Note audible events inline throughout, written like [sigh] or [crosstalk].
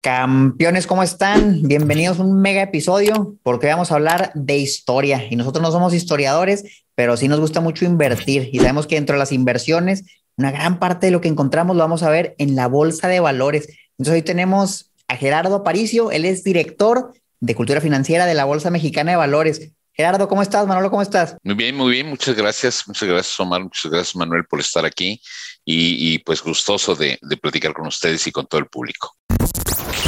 Campeones, ¿cómo están? Bienvenidos a un mega episodio porque vamos a hablar de historia y nosotros no somos historiadores, pero sí nos gusta mucho invertir y sabemos que dentro de las inversiones, una gran parte de lo que encontramos lo vamos a ver en la bolsa de valores. Entonces hoy tenemos a Gerardo Aparicio, él es director de cultura financiera de la Bolsa Mexicana de Valores. Gerardo, ¿cómo estás? Manolo, ¿cómo estás? Muy bien, muy bien. Muchas gracias. Muchas gracias, Omar. Muchas gracias, Manuel, por estar aquí y, pues gustoso de, de platicar con ustedes y con todo el público.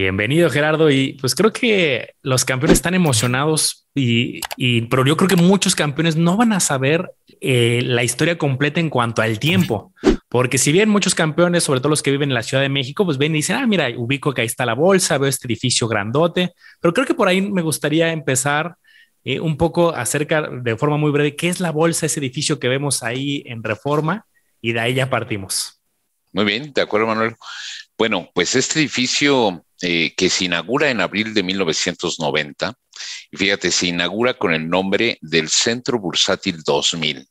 Bienvenido Gerardo y pues creo que los campeones están emocionados y, pero yo creo que muchos campeones no van a saber eh, la historia completa en cuanto al tiempo, porque si bien muchos campeones, sobre todo los que viven en la Ciudad de México, pues ven y dicen, ah, mira, ubico que ahí está la bolsa, veo este edificio grandote, pero creo que por ahí me gustaría empezar eh, un poco acerca de forma muy breve qué es la bolsa, ese edificio que vemos ahí en Reforma y de ahí ya partimos. Muy bien, de acuerdo, Manuel. Bueno, pues este edificio eh, que se inaugura en abril de 1990, y fíjate, se inaugura con el nombre del Centro Bursátil 2000.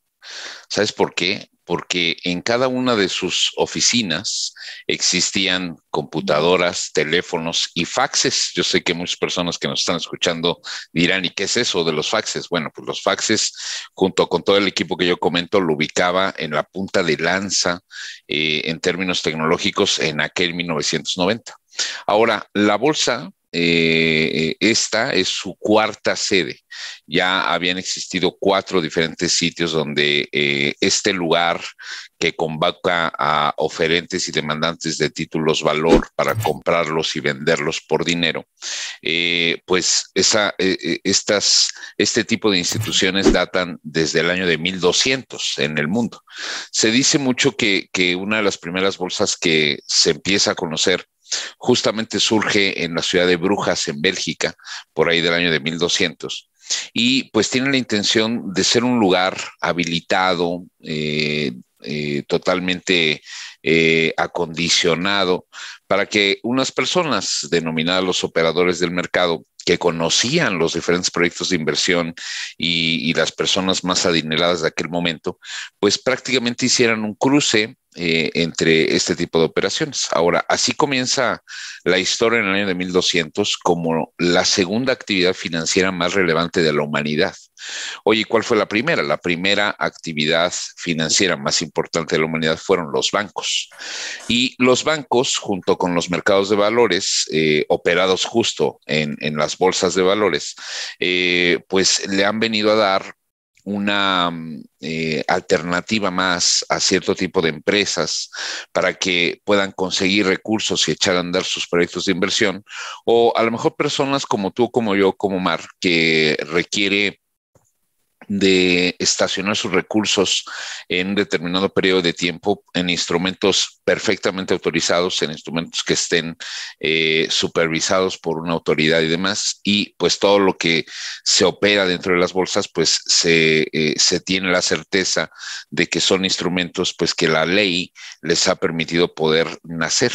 ¿Sabes por qué? porque en cada una de sus oficinas existían computadoras, teléfonos y faxes. Yo sé que muchas personas que nos están escuchando dirán, ¿y qué es eso de los faxes? Bueno, pues los faxes, junto con todo el equipo que yo comento, lo ubicaba en la punta de lanza eh, en términos tecnológicos en aquel 1990. Ahora, la bolsa eh, esta es su cuarta sede. Ya habían existido cuatro diferentes sitios donde eh, este lugar que convoca a oferentes y demandantes de títulos valor para comprarlos y venderlos por dinero, eh, pues esa, estas, este tipo de instituciones datan desde el año de 1200 en el mundo. Se dice mucho que, que una de las primeras bolsas que se empieza a conocer justamente surge en la ciudad de Brujas, en Bélgica, por ahí del año de 1200. Y pues tiene la intención de ser un lugar habilitado, eh, eh, totalmente eh, acondicionado para que unas personas denominadas los operadores del mercado que conocían los diferentes proyectos de inversión y, y, las personas más adineradas de aquel momento, pues prácticamente hicieran un cruce eh, entre este tipo de operaciones. Ahora, así comienza la historia en el año de 1200 como la segunda actividad financiera más relevante de la humanidad. Oye, ¿cuál fue la primera? La primera actividad financiera más importante de la humanidad fueron los bancos. Y los bancos, junto con los mercados de valores, eh, operados justo en, las bolsas de valores, eh, pues le han venido a dar una eh, alternativa más a cierto tipo de empresas para que puedan conseguir recursos y echar a andar sus proyectos de inversión, o a lo mejor personas como tú, como yo, como Mar, que requiere de estacionar sus recursos en un determinado periodo de tiempo en instrumentos perfectamente autorizados, en instrumentos que estén eh, supervisados por una autoridad y demás. Y pues todo lo que se opera dentro de las bolsas, pues se, eh, se tiene la certeza de que son instrumentos pues que la ley les ha permitido poder nacer.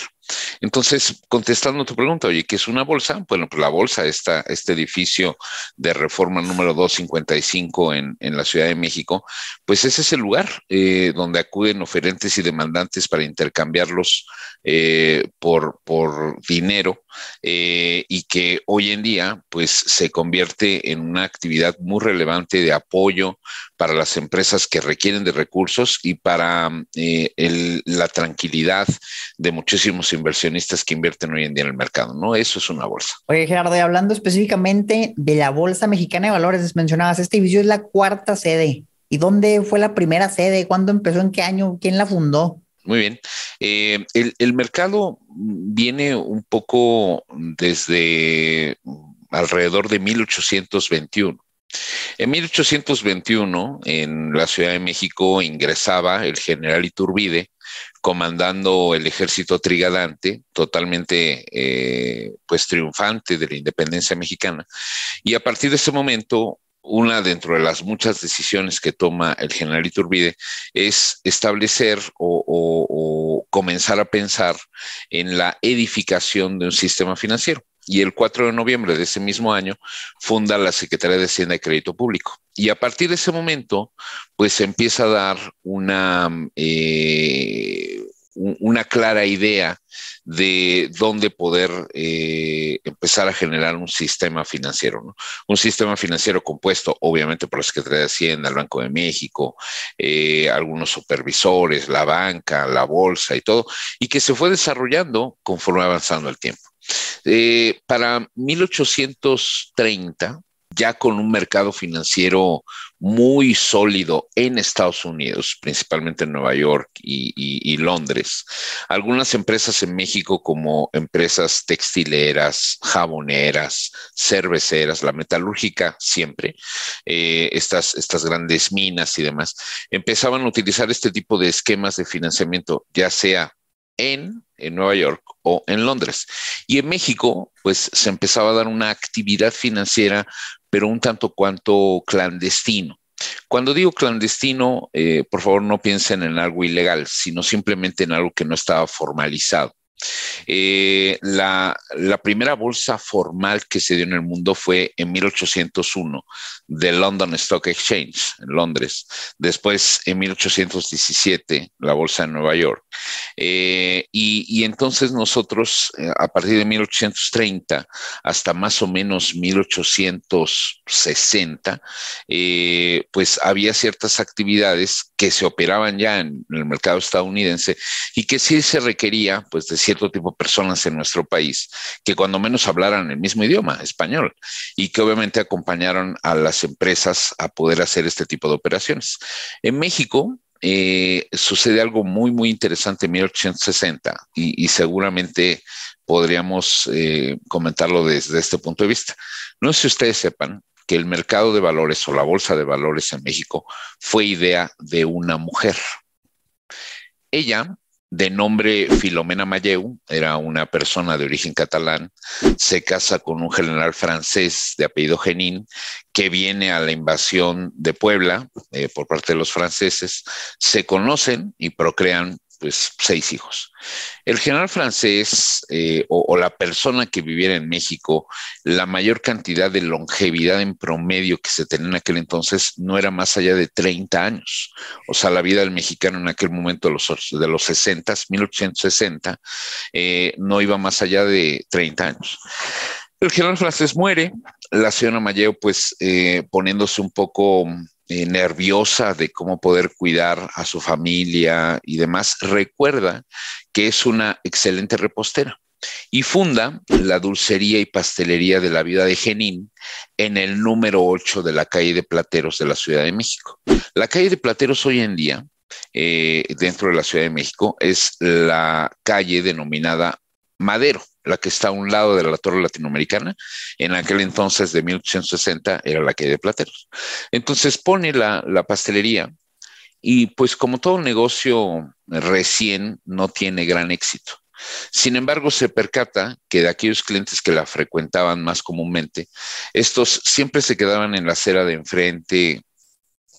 Entonces, contestando tu pregunta, oye, ¿qué es una bolsa? Bueno, pues la bolsa, está este edificio de reforma número 255 en, en la Ciudad de México, pues ese es el lugar eh, donde acuden oferentes y demandantes para intercambiarlos eh, por, por dinero eh, y que hoy en día, pues se convierte en una actividad muy relevante de apoyo para las empresas que requieren de recursos y para el, la tranquilidad de muchísimos inversionistas que invierten hoy en día en el mercado, ¿no? Eso es una bolsa. Oye, Gerardo, y hablando específicamente de la Bolsa Mexicana de Valores, mencionabas, este edificio es la cuarta sede. ¿Y dónde fue la primera sede? ¿Cuándo empezó? ¿En qué año? ¿Quién la fundó? Muy bien. Eh, el, mercado viene un poco desde alrededor de 1821. En 1821, en la Ciudad de México, ingresaba el general Iturbide, comandando el ejército trigadante, totalmente eh, pues triunfante de la independencia mexicana. Y a partir de ese momento, una dentro de las muchas decisiones que toma el general Iturbide es establecer o, comenzar a pensar en la edificación de un sistema financiero y el 4 de noviembre de ese mismo año funda la Secretaría de Hacienda y Crédito Público. Y a partir de ese momento, pues empieza a dar una, eh, una clara idea de dónde poder eh, empezar a generar un sistema financiero, ¿no? Un sistema financiero compuesto, obviamente, por la Secretaría de Hacienda, el Banco de México, eh, algunos supervisores, la banca, la bolsa y todo, y que se fue desarrollando conforme avanzando el tiempo. Eh, para 1830, ya con un mercado financiero muy sólido en Estados Unidos, principalmente en Nueva York y, Londres. Algunas empresas en México como empresas textileras, jaboneras, cerveceras, la metalúrgica siempre, eh, estas, estas grandes minas y demás, empezaban a utilizar este tipo de esquemas de financiamiento, ya sea en, en, Nueva York o en Londres. Y en México, pues se empezaba a dar una actividad financiera, pero un tanto cuanto clandestino. Cuando digo clandestino, eh, por favor no piensen en algo ilegal, sino simplemente en algo que no estaba formalizado. Eh, la, primera bolsa formal que se dio en el mundo fue en 1801 de London Stock Exchange en Londres. Después, en 1817, la bolsa en Nueva York. Eh, y, entonces nosotros, eh, a partir de 1830 hasta más o menos 1860, pues había ciertas actividades que se operaban ya en, el mercado estadounidense y que sí se requería, pues, de cierto tipo de personas en nuestro país que cuando menos hablaran el mismo idioma, español, y que obviamente acompañaron a las empresas a poder hacer este tipo de operaciones. En México, eh, sucede algo muy, muy interesante en 1860 y, seguramente podríamos eh, comentarlo desde este punto de vista. No sé si ustedes sepan que el mercado de valores o la bolsa de valores en México fue idea de una mujer. Ella de nombre Filomena Mayeu, era una persona de origen catalán, se casa con un general francés de apellido Genin, que viene a la invasión de Puebla eh, por parte de los franceses, se conocen y procrean pues seis hijos. El general francés eh, o, la persona que viviera en México, la mayor cantidad de longevidad en promedio que se tenía en aquel entonces no era más allá de 30 años. O sea, la vida del mexicano en aquel momento de los, de los 60, 1860, eh, no iba más allá de 30 años. El general francés muere, la señora Mayeo pues eh, poniéndose un poco eh, nerviosa de cómo poder cuidar a su familia y demás, recuerda que es una excelente repostera y funda la dulcería y pastelería de la vida de Genín en el número 8 de la calle de Plateros de la Ciudad de México. La calle de Plateros hoy en día, eh, dentro de la Ciudad de México, es la calle denominada Madero la que está a un lado de la Torre Latinoamericana, en aquel entonces de 1860 era la calle de Plateros. Entonces pone la, la pastelería y pues como todo negocio recién no tiene gran éxito. Sin embargo, se percata que de aquellos clientes que la frecuentaban más comúnmente, estos siempre se quedaban en la acera de enfrente,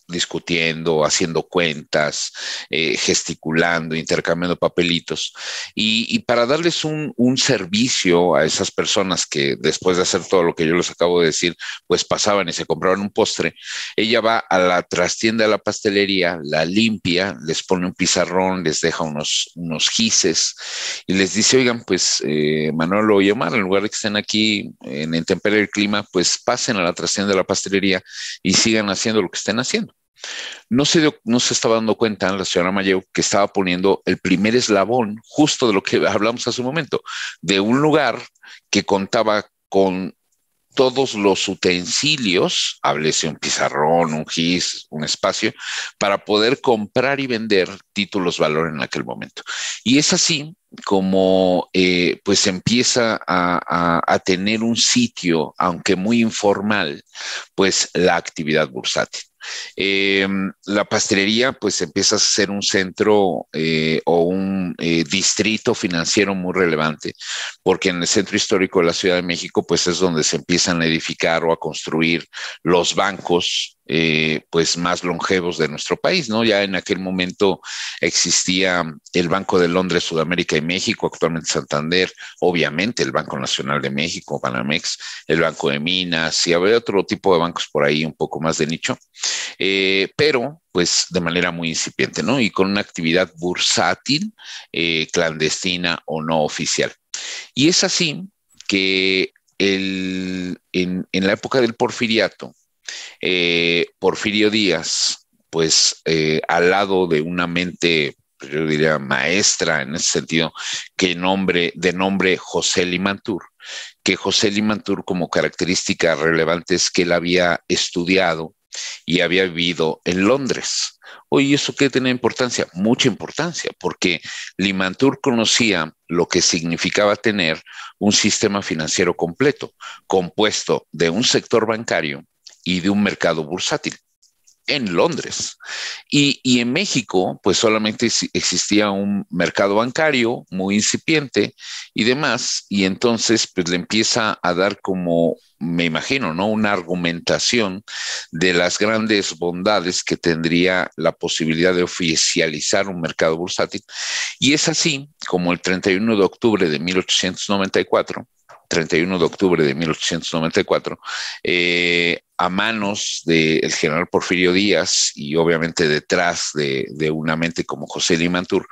discutiendo, haciendo cuentas, eh, gesticulando, intercambiando papelitos. Y, para darles un, servicio a esas personas que después de hacer todo lo que yo les acabo de decir, pues pasaban y se compraban un postre, ella va a la trastienda de la pastelería, la limpia, les pone un pizarrón, les deja unos, unos gises y les dice, oigan, pues eh, Manolo y Omar, en lugar de que estén aquí en intemperie del clima, pues pasen a la trastienda de la pastelería y sigan haciendo lo que estén haciendo. No se, no se estaba dando cuenta la señora Mayeu que estaba poniendo el primer eslabón, justo de lo que hablamos hace un momento, de un lugar que contaba con todos los utensilios, háblese un pizarrón, un GIS, un espacio, para poder comprar y vender títulos valor en aquel momento. Y es así como eh, pues empieza a, a, tener un sitio, aunque muy informal, pues la actividad bursátil. Eh, la pastelería pues empieza a ser un centro eh, o un eh, distrito financiero muy relevante, porque en el centro histórico de la Ciudad de México pues es donde se empiezan a edificar o a construir los bancos eh, pues más longevos de nuestro país, ¿no? Ya en aquel momento existía el Banco de Londres, Sudamérica y México, actualmente Santander, obviamente el Banco Nacional de México, Banamex, el Banco de Minas, y había otro tipo de bancos por ahí un poco más de nicho, eh, pero pues de manera muy incipiente, ¿no? Y con una actividad bursátil, eh, clandestina o no oficial. Y es así que el, en, en la época del porfiriato, eh, Porfirio Díaz, pues eh, al lado de una mente, yo diría, maestra en ese sentido, que nombre, de nombre José Limantur, que José Limantur como característica relevante es que él había estudiado y había vivido en Londres. Oye, ¿eso qué tiene importancia? Mucha importancia, porque Limantur conocía lo que significaba tener un sistema financiero completo, compuesto de un sector bancario, y de un mercado bursátil en Londres. Y, y, en México, pues solamente existía un mercado bancario muy incipiente y demás, y entonces pues le empieza a dar como, me imagino, ¿no? Una argumentación de las grandes bondades que tendría la posibilidad de oficializar un mercado bursátil. Y es así como el 31 de octubre de 1894, 31 de octubre de 1894, eh, a manos del general Porfirio Díaz y obviamente detrás de, una mente como José Limantur,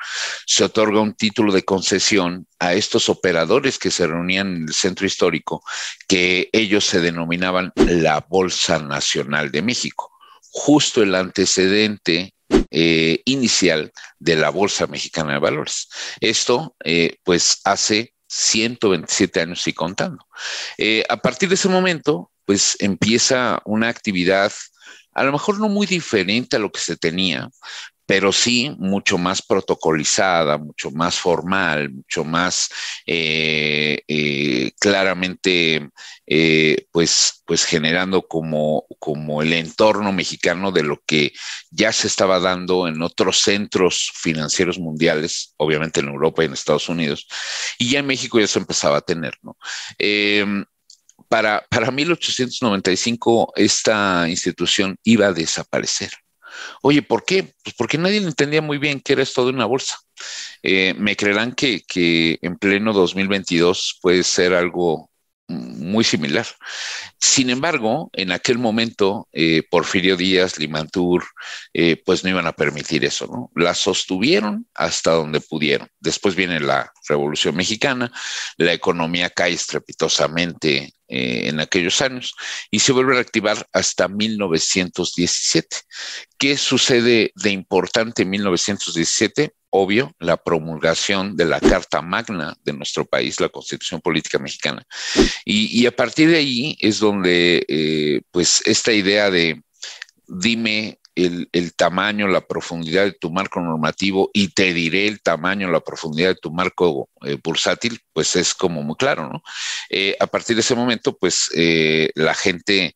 se otorga un título de concesión a estos operadores que se reunían en el centro histórico, que ellos se denominaban la Bolsa Nacional de México, justo el antecedente eh, inicial de la Bolsa Mexicana de Valores. Esto, eh, pues, hace 127 años y contando. Eh, a partir de ese momento, pues empieza una actividad a lo mejor no muy diferente a lo que se tenía, pero sí mucho más protocolizada, mucho más formal, mucho más eh, eh, claramente, eh, pues, pues generando como, como el entorno mexicano de lo que ya se estaba dando en otros centros financieros mundiales, obviamente en Europa y en Estados Unidos, y ya en México ya se empezaba a tener, ¿no? Para, para 1895 esta institución iba a desaparecer. Oye, ¿por qué? Pues porque nadie entendía muy bien qué era esto de una bolsa. Eh, me creerán que, que en pleno 2022 puede ser algo muy similar. Sin embargo, en aquel momento, eh, Porfirio Díaz, Limantur, eh, pues no iban a permitir eso, ¿no? La sostuvieron hasta donde pudieron. Después viene la Revolución Mexicana, la economía cae estrepitosamente eh, en aquellos años y se vuelve a reactivar hasta 1917. ¿Qué sucede de importante en 1917? Obvio, la promulgación de la Carta Magna de nuestro país, la Constitución Política Mexicana. Y, a partir de ahí es donde, eh, pues, esta idea de dime el, tamaño, la profundidad de tu marco normativo y te diré el tamaño, la profundidad de tu marco eh, bursátil, pues es como muy claro, ¿no? Eh, a partir de ese momento, pues eh, la gente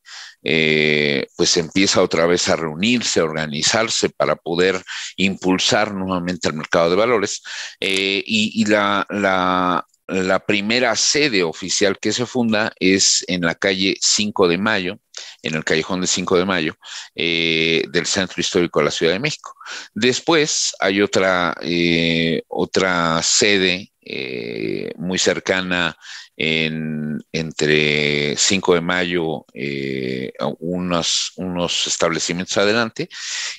pues empieza otra vez a reunirse, a organizarse para poder impulsar nuevamente el mercado de valores. Y, la, la, primera sede oficial que se funda es en la calle 5 de Mayo, en el callejón de 5 de Mayo, eh, del Centro Histórico de la Ciudad de México. Después hay otra, eh, otra sede eh, muy cercana en, entre 5 de mayo, eh, unos, unos establecimientos adelante,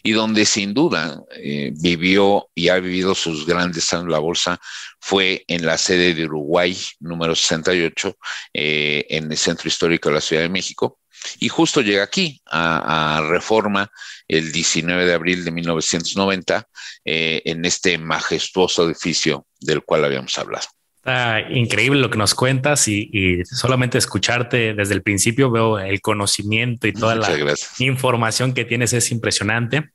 y donde sin duda eh, vivió y ha vivido sus grandes años la bolsa fue en la sede de Uruguay, número 68, eh, en el centro histórico de la Ciudad de México. Y justo llega aquí a, Reforma el 19 de abril de 1990 eh, en este majestuoso edificio del cual habíamos hablado. Está increíble lo que nos cuentas y, solamente escucharte desde el principio veo el conocimiento y toda la información que tienes es impresionante.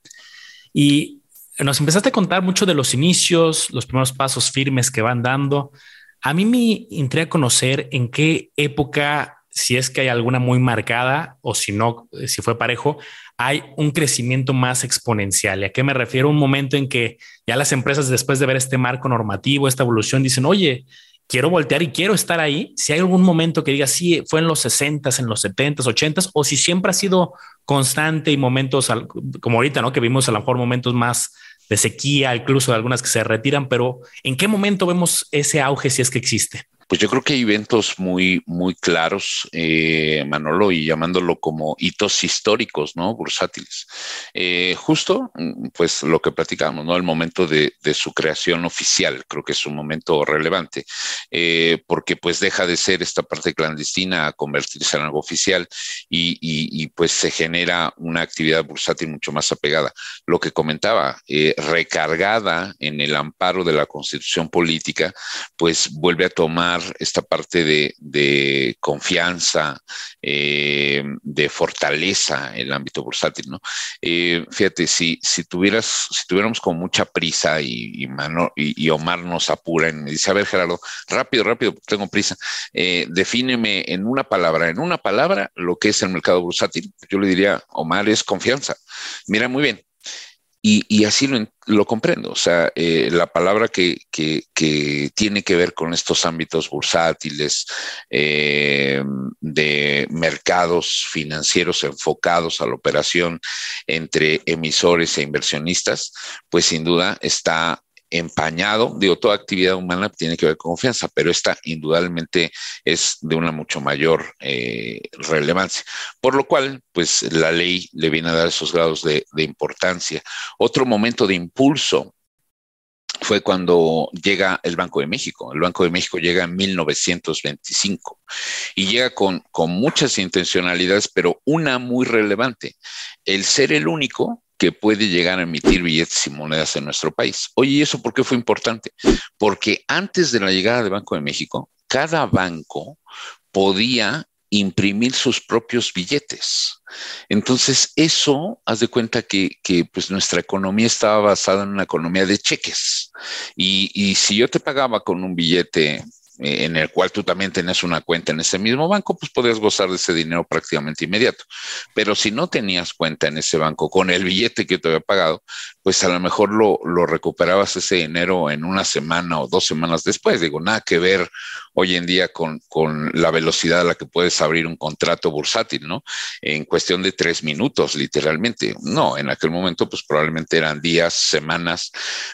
Y nos empezaste a contar mucho de los inicios, los primeros pasos firmes que van dando. A mí me intriga conocer en qué época, si es que hay alguna muy marcada o si no, si fue parejo, hay un crecimiento más exponencial. ¿Y a qué me refiero? Un momento en que ya las empresas, después de ver este marco normativo, esta evolución, dicen, oye, quiero voltear y quiero estar ahí. Si hay algún momento que diga, sí, fue en los 60, en los 70, 80, o si siempre ha sido constante y momentos como ahorita, ¿no? Que vimos a lo mejor momentos más de sequía, incluso algunas que se retiran, pero ¿en qué momento vemos ese auge si es que existe? Pues yo creo que hay eventos muy, muy claros, eh, Manolo, y llamándolo como hitos históricos, ¿no? Bursátiles. Eh, justo, mm, pues lo que platicábamos, ¿no? El momento de, su creación oficial, creo que es un momento relevante, eh, porque pues deja de ser esta parte clandestina a convertirse en algo oficial y, pues se genera una actividad bursátil mucho más apegada. Lo que comentaba, recargada en el amparo de la constitución política, pues vuelve a tomar esta parte de, confianza, eh, de fortaleza en el ámbito bursátil, ¿no? Eh, fíjate, si, si tuvieras, si tuviéramos con mucha prisa y, y, Omar nos apura y me dice, a ver, Gerardo, rápido, rápido, tengo prisa, eh, defíneme en una palabra, en una palabra, lo que es el mercado bursátil. Yo le diría, Omar, es confianza. Mira, muy bien, y, así lo, comprendo. O sea, eh, la palabra que, tiene que ver con estos ámbitos bursátiles, eh, de mercados financieros enfocados a la operación entre emisores e inversionistas, pues sin duda está empañado, digo, toda actividad humana tiene que ver con confianza, pero esta indudablemente es de una mucho mayor eh, relevancia. Por lo cual, pues la ley le viene a dar esos grados de, de importancia. Otro momento de impulso fue cuando llega el Banco de México. El Banco de México llega en 1925 y llega con, con muchas intencionalidades, pero una muy relevante, el ser el único que puede llegar a emitir billetes y monedas en nuestro país. Oye, ¿y eso por qué fue importante? Porque antes de la llegada del Banco de México, cada banco podía imprimir sus propios billetes. Entonces, eso, haz de cuenta que, pues nuestra economía estaba basada en una economía de cheques. Y, si yo te pagaba con un billete en el cual tú también tenés una cuenta en ese mismo banco, pues podías gozar de ese dinero prácticamente inmediato. Pero si no tenías cuenta en ese banco con el billete que te había pagado, pues a lo mejor lo, lo recuperabas ese dinero en una semana o dos semanas después. Digo, nada que ver hoy en día con, con la velocidad a la que puedes abrir un contrato bursátil, ¿no? En cuestión de tres minutos, literalmente. No, en aquel momento, pues probablemente eran días, semanas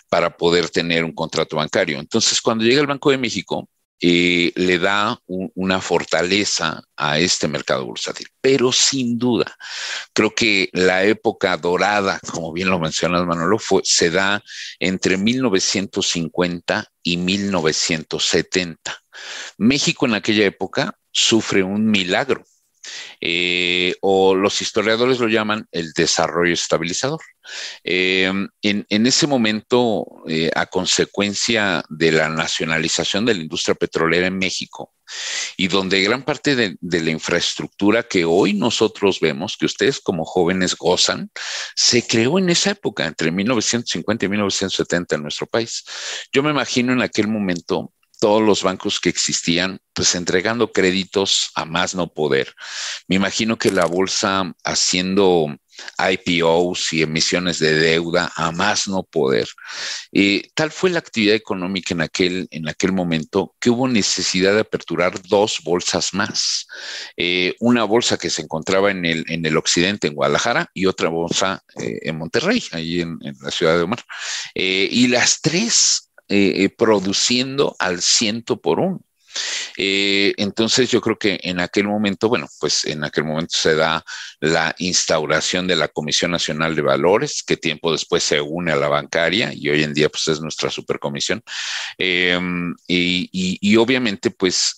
para poder tener un contrato bancario. Entonces, cuando llega el Banco de México, eh, le da una fortaleza a este mercado bursátil. Pero sin duda, creo que la época dorada, como bien lo mencionas, Manolo, fue, se da entre 1950 y 1970. México en aquella época sufre un milagro eh, o los historiadores lo llaman el desarrollo estabilizador. Eh, en, ese momento, eh, a consecuencia de la nacionalización de la industria petrolera en México, y donde gran parte de, de, la infraestructura que hoy nosotros vemos, que ustedes como jóvenes gozan, se creó en esa época, entre 1950 y 1970 en nuestro país. Yo me imagino en aquel momento todos los bancos que existían, pues entregando créditos a más no poder. Me imagino que la bolsa haciendo IPOs y emisiones de deuda a más no poder. y tal fue la actividad económica en aquel, en aquel momento que hubo necesidad de aperturar dos bolsas más. Eh, una bolsa que se encontraba en el, en el occidente, en Guadalajara, y otra bolsa eh, en Monterrey, ahí en, la ciudad de Omar. Eh, y las tres eh, eh, produciendo al ciento por uno. Eh, entonces yo creo que en aquel momento, bueno, pues en aquel momento se da la instauración de la Comisión Nacional de Valores, que tiempo después se une a la bancaria y hoy en día pues es nuestra supercomisión. Y, obviamente pues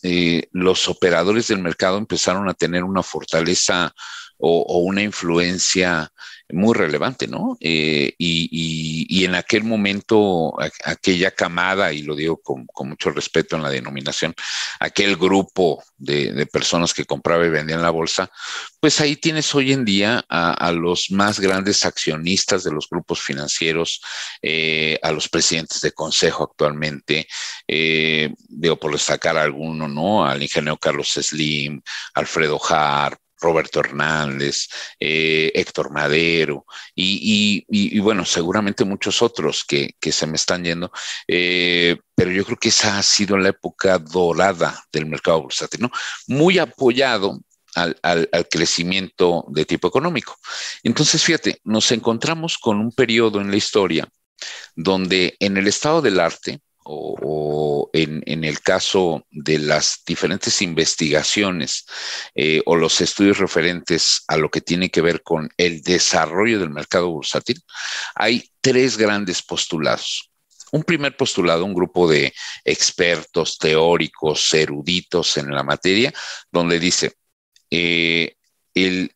los operadores del mercado empezaron a tener una fortaleza o, una influencia muy relevante, ¿no? Eh, y, en aquel momento, aquella camada, y lo digo con, mucho respeto en la denominación, aquel grupo de, personas que compraba y vendían la bolsa, pues ahí tienes hoy en día a, los más grandes accionistas de los grupos financieros, eh, a los presidentes de consejo actualmente, eh, digo por destacar alguno, ¿no? Al ingeniero Carlos Slim, Alfredo Hart, Roberto Hernández, eh, Héctor Madero y, bueno, seguramente muchos otros que, se me están yendo, eh, pero yo creo que esa ha sido la época dorada del mercado bursátil, ¿no? Muy apoyado al, al, crecimiento de tipo económico. Entonces, fíjate, nos encontramos con un periodo en la historia donde en el estado del arte, o, en, el caso de las diferentes investigaciones eh, o los estudios referentes a lo que tiene que ver con el desarrollo del mercado bursátil, hay tres grandes postulados. Un primer postulado, un grupo de expertos, teóricos, eruditos en la materia, donde dice, eh, el,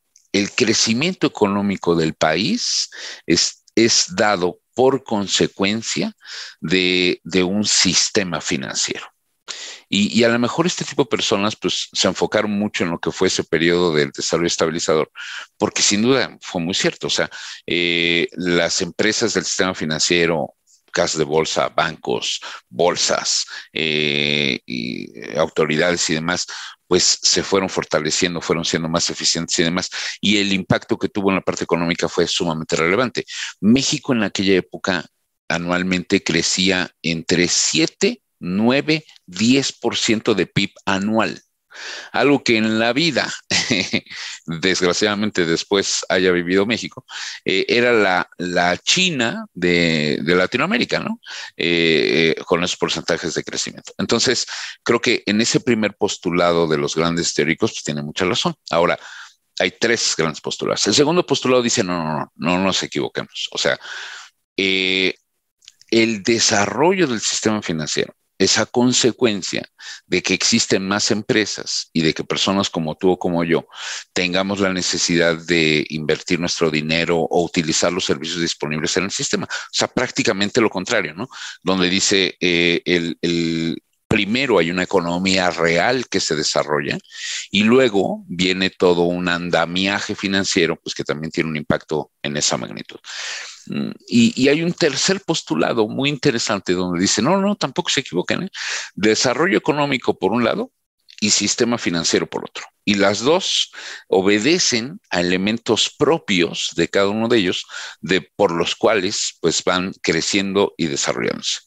crecimiento económico del país es, es dado por consecuencia de, un sistema financiero. Y, a lo mejor este tipo de personas pues, se enfocaron mucho en lo que fue ese periodo del desarrollo estabilizador, porque sin duda fue muy cierto. O sea, eh, las empresas del sistema financiero, casas de bolsa, bancos, bolsas, eh, y autoridades y demás, pues se fueron fortaleciendo, fueron siendo más eficientes y demás, y el impacto que tuvo en la parte económica fue sumamente relevante. México en aquella época anualmente crecía entre 7, 9, 10% de PIB anual. Algo que en la vida, [laughs] desgraciadamente después haya vivido México, eh, era la, China de, Latinoamérica, ¿no? Eh, eh, con esos porcentajes de crecimiento. Entonces, creo que en ese primer postulado de los grandes teóricos, pues tiene mucha razón. Ahora, hay tres grandes postulados. El segundo postulado dice, no, no, no, no nos equivoquemos. O sea, el desarrollo del sistema financiero esa consecuencia de que existen más empresas y de que personas como tú o como yo tengamos la necesidad de invertir nuestro dinero o utilizar los servicios disponibles en el sistema. O sea, prácticamente lo contrario, ¿no? Donde dice eh, el, primero hay una economía real que se desarrolla y luego viene todo un andamiaje financiero, pues que también tiene un impacto en esa magnitud. Mm, y, hay un tercer postulado muy interesante donde dice, no, no, tampoco se equivoquen, ¿eh? desarrollo económico por un lado y sistema financiero por otro. Y las dos obedecen a elementos propios de cada uno de ellos, de, por los cuales pues van creciendo y desarrollándose.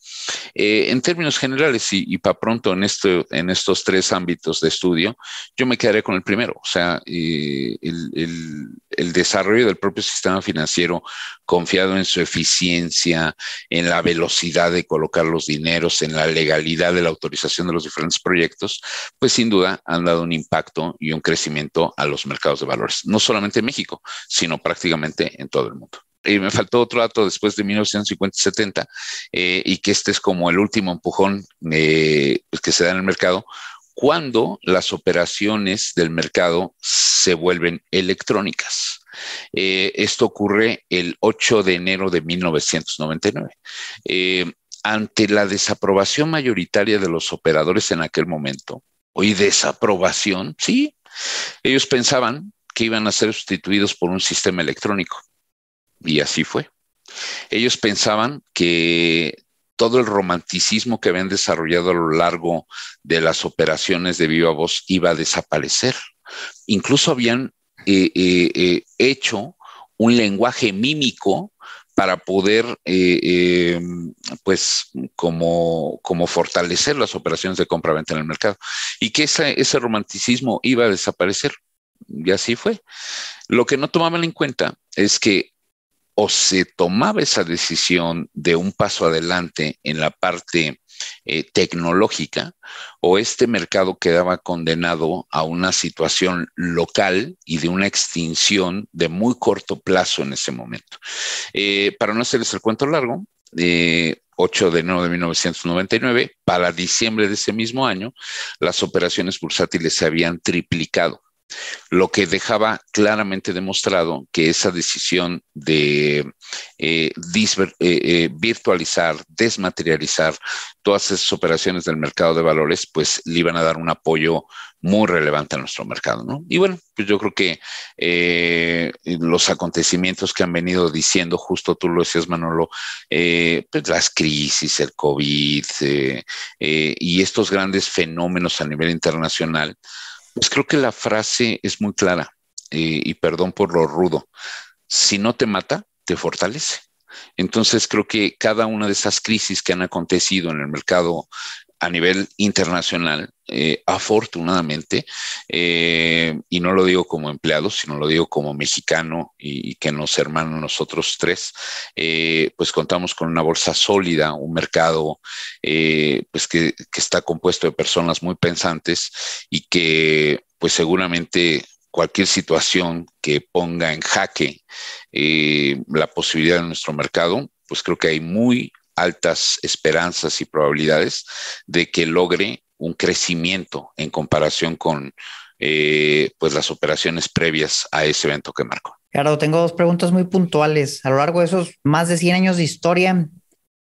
Eh, en términos generales, y, para pronto en, en estos tres ámbitos de estudio, yo me quedaré con el primero, o sea, eh, el, desarrollo del propio sistema financiero confiado en su eficiencia, en la velocidad de colocar los dineros, en la legalidad de la autorización de los diferentes proyectos, pues sin duda han dado un impacto y un crecimiento a los mercados de valores, no solamente en México, sino prácticamente en todo el mundo y me faltó otro dato después de 1950-70, eh, y que este es como el último empujón eh, pues, que se da en el mercado, cuando las operaciones del mercado se vuelven electrónicas. Eh, esto ocurre el 8 de enero de 1999. ante la desaprobación mayoritaria de los operadores en aquel momento, hoy desaprobación, sí, ellos pensaban que iban a ser sustituidos por un sistema electrónico. Y así fue. Ellos pensaban que todo el romanticismo que habían desarrollado a lo largo de las operaciones de viva voz iba a desaparecer. Incluso habían eh, eh, eh, hecho un lenguaje mímico para poder, pues, como, como fortalecer las operaciones de compra-venta en el mercado. Y que ese romanticismo iba a desaparecer. Y así fue. Lo que no tomaban en cuenta es que o se tomaba esa decisión de un paso adelante en la parte eh, tecnológica o este mercado quedaba condenado a una situación local y de una extinción de muy corto plazo en ese momento. Eh, para no hacerles el cuento largo, 8 eh, de enero de 1999, para diciembre de ese mismo año, las operaciones bursátiles se habían triplicado lo que dejaba claramente demostrado que esa decisión de eh, eh, eh, virtualizar, desmaterializar todas esas operaciones del mercado de valores, pues le iban a dar un apoyo muy relevante a nuestro mercado, ¿no? Y bueno, pues yo creo que los acontecimientos que han venido diciendo, justo tú lo decías, Manolo, pues las crisis, el COVID y estos grandes fenómenos a nivel internacional, pues creo que la frase es muy clara eh, y perdón por lo rudo. Si no te mata, te fortalece. Entonces creo que cada una de esas crisis que han acontecido en el mercado a nivel internacional, eh, afortunadamente, eh, y no lo digo como empleado, sino lo digo como mexicano y, que nos hermanos nosotros tres, eh, pues contamos con una bolsa sólida, un mercado pues que, que está compuesto de personas muy pensantes y que pues seguramente cualquier situación que ponga en jaque la posibilidad de nuestro mercado, pues creo que hay muy altas esperanzas y probabilidades de que logre un crecimiento en comparación con eh, pues las operaciones previas a ese evento que marcó. Claro, tengo dos preguntas muy puntuales. A lo largo de esos más de 100 años de historia,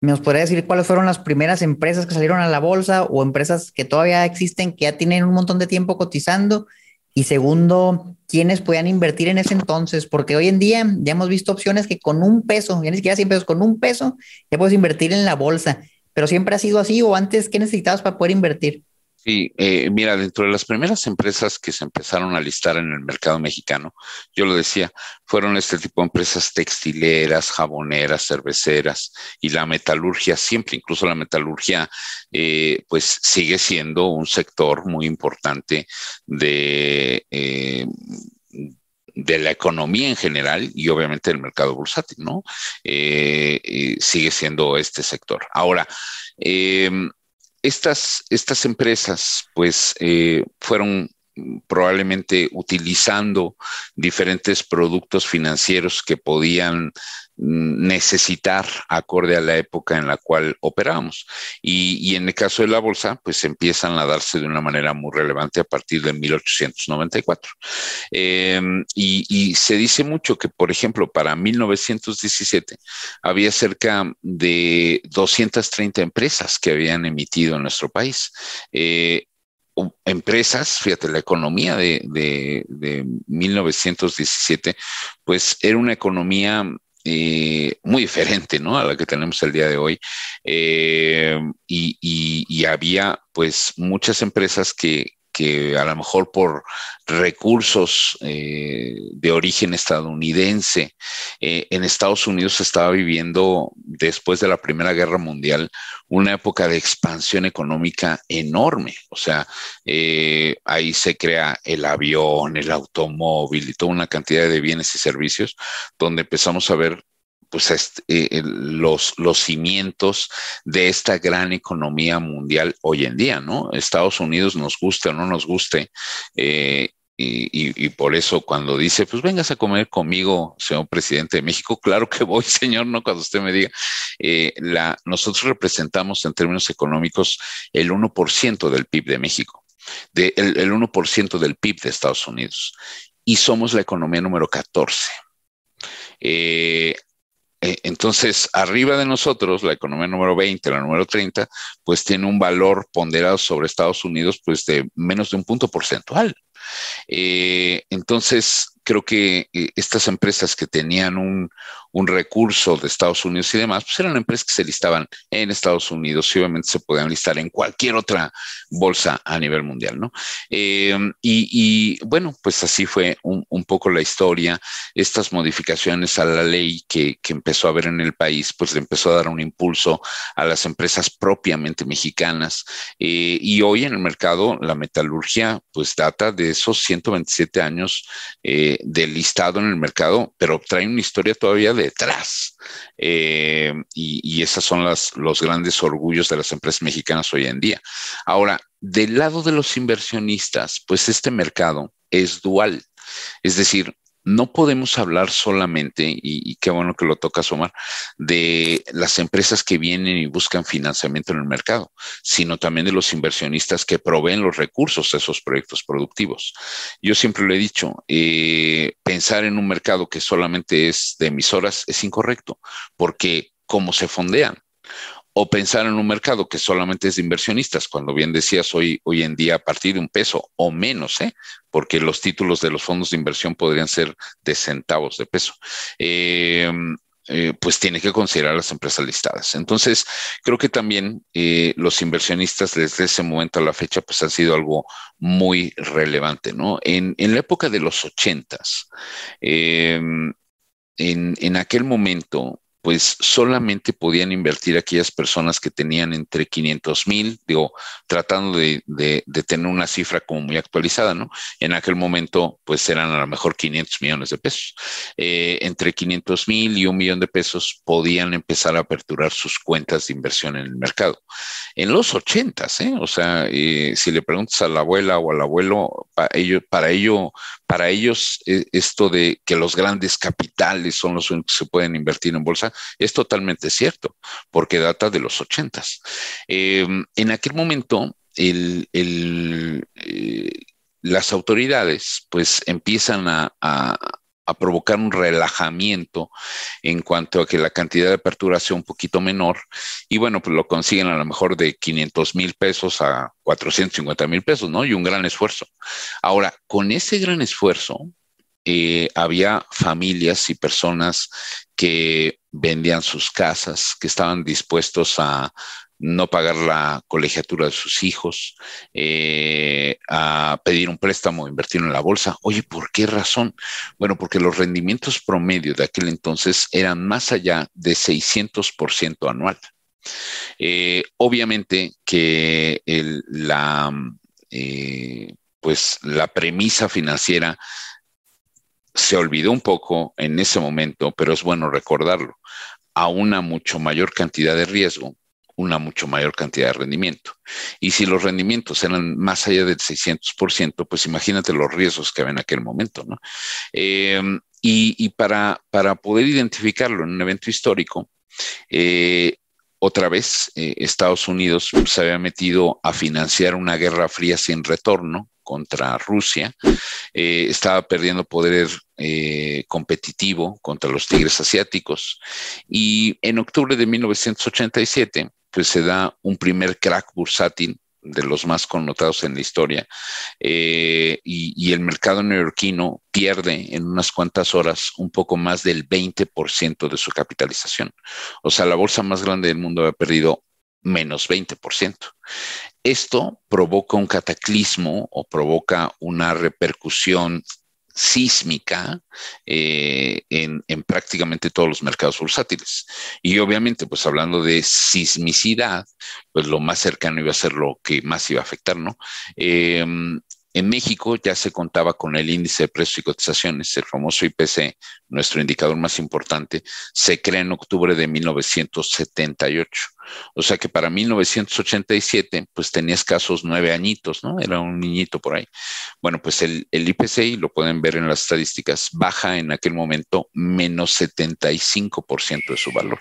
¿nos podría decir cuáles fueron las primeras empresas que salieron a la bolsa o empresas que todavía existen, que ya tienen un montón de tiempo cotizando? Y segundo, ¿quiénes podían invertir en ese entonces? Porque hoy en día ya hemos visto opciones que con un peso, ya ni siquiera 100 pesos, con un peso ya puedes invertir en la bolsa. Pero siempre ha sido así o antes, ¿qué necesitabas para poder invertir? Sí, eh, mira, dentro de las primeras empresas que se empezaron a listar en el mercado mexicano, yo lo decía, fueron este tipo de empresas textileras, jaboneras, cerveceras y la metalurgia, siempre, incluso la metalurgia, eh, pues sigue siendo un sector muy importante de... Eh, de la economía en general y obviamente del mercado bursátil, ¿no? sigue siendo este sector. Ahora, estas, estas empresas, pues, eh, fueron probablemente utilizando diferentes productos financieros que podían necesitar acorde a la época en la cual operamos. Y, en el caso de la bolsa, pues empiezan a darse de una manera muy relevante a partir de 1894. Em, y, y, se dice mucho que, por ejemplo, para 1917 había cerca de 230 empresas que habían emitido en nuestro país. Eh, empresas, fíjate, la economía de, de, 1917, pues era una economía eh, muy diferente, ¿no? A la que tenemos el día de hoy. Eh, y, y, había, pues, muchas empresas que, que a lo mejor por recursos eh, de origen estadounidense, eh, en Estados Unidos se estaba viviendo después de la Primera Guerra Mundial una época de expansión económica enorme. O sea, eh, ahí se crea el avión, el automóvil y toda una cantidad de bienes y servicios donde empezamos a ver pues, este, eh, los, los cimientos de esta gran economía mundial hoy en día, ¿no? Estados Unidos nos guste o no nos guste, eh, y, por eso cuando dice, pues vengas a comer conmigo, señor presidente de México, [laughs] claro que voy, señor, no cuando usted me diga. Eh, nosotros representamos en términos económicos el 1% del PIB de México, el, el 1% del PIB de Estados Unidos, y somos la economía número 14. Eh, eh, entonces, arriba de nosotros, la economía número 20, la número 30, pues tiene un valor ponderado sobre Estados Unidos, pues de menos de un punto porcentual. Eh, entonces, creo que eh, estas empresas que tenían un, recurso de Estados Unidos y demás, pues eran empresas que se listaban en Estados Unidos y obviamente se podían listar en cualquier otra bolsa a nivel mundial, ¿no? Eh, y, bueno, pues así fue un, poco la historia. Estas modificaciones a la ley que, empezó a haber en el país, pues le empezó a dar un impulso a las empresas propiamente mexicanas. Eh, y hoy en el mercado, la metalurgia, pues data de esos 127 años del listado en el mercado, pero trae una historia todavía detrás. Eh, y, esas son las, los grandes orgullos de las empresas mexicanas hoy en día. Ahora, del lado de los inversionistas, pues este mercado es dual. Es decir, no podemos hablar solamente, y, qué bueno que lo toca Omar, de las empresas que vienen y buscan financiamiento en el mercado, sino también de los inversionistas que proveen los recursos a esos proyectos productivos. Yo siempre lo he dicho, eh, pensar en un mercado que solamente es de emisoras es incorrecto, porque como se fondean, o pensar en un mercado que solamente es de inversionistas, cuando bien decías hoy, hoy en día a partir de un peso o menos, ¿eh? porque los títulos de los fondos de inversión podrían ser de centavos de peso. Eh, eh, pues tiene que considerar las empresas listadas. Entonces, creo que también los inversionistas desde ese momento a la fecha, pues han sido algo muy relevante, ¿no? En, en la época de los ochentas, en, en aquel momento, pues solamente podían invertir aquellas personas que tenían entre 500 mil, digo, tratando de, tener una cifra como muy actualizada, ¿no? En aquel momento, pues eran a lo mejor 500 millones de pesos. Eh, entre 500 mil y un millón de pesos podían empezar a aperturar sus cuentas de inversión en el mercado. En los 80, ¿eh? O sea, eh, si le preguntas a la abuela o al abuelo, para ello, para ello, para ellos eh, esto de que los grandes capitales son los únicos que se pueden invertir en bolsa, es totalmente cierto, porque data de los ochentas. Em, en aquel momento, el, eh, las autoridades pues empiezan a, provocar un relajamiento en cuanto a que la cantidad de apertura sea un poquito menor y bueno, pues lo consiguen a lo mejor de 500 mil pesos a 450 mil pesos, ¿no? Y un gran esfuerzo. Ahora, con ese gran esfuerzo, eh, había familias y personas que vendían sus casas, que estaban dispuestos a no pagar la colegiatura de sus hijos, eh, a pedir un préstamo, invertirlo en la bolsa. Oye, ¿por qué razón? Bueno, porque los rendimientos promedio de aquel entonces eran más allá de 600% anual. Eh, obviamente que la, pues la premisa financiera se olvidó un poco en ese momento, pero es bueno recordarlo, a una mucho mayor cantidad de riesgo, una mucho mayor cantidad de rendimiento. Y si los rendimientos eran más allá del 600%, pues imagínate los riesgos que había en aquel momento, ¿no? Em, y, para, para, poder identificarlo en un evento histórico, eh, otra vez eh, Estados Unidos se había metido a financiar una guerra fría sin retorno contra Rusia, eh, estaba perdiendo poder eh, competitivo contra los tigres asiáticos. Y en octubre de 1987 pues se da un primer crack bursátil de los más connotados en la historia, eh, y, el mercado neoyorquino pierde en unas cuantas horas un poco más del 20% de su capitalización. O sea, la bolsa más grande del mundo ha perdido menos 20%. Esto provoca un cataclismo o provoca una repercusión sísmica eh, en, prácticamente todos los mercados bursátiles. Y obviamente, pues hablando de sismicidad, pues lo más cercano iba a ser lo que más iba a afectar, ¿no? Em, en México ya se contaba con el índice de precios y cotizaciones, el famoso IPC, nuestro indicador más importante, se crea en octubre de 1978. O sea que para 1987, pues tenía escasos nueve añitos, ¿no? Era un niñito por ahí. Bueno, pues el, el IPC, lo pueden ver en las estadísticas, baja en aquel momento menos 75% de su valor.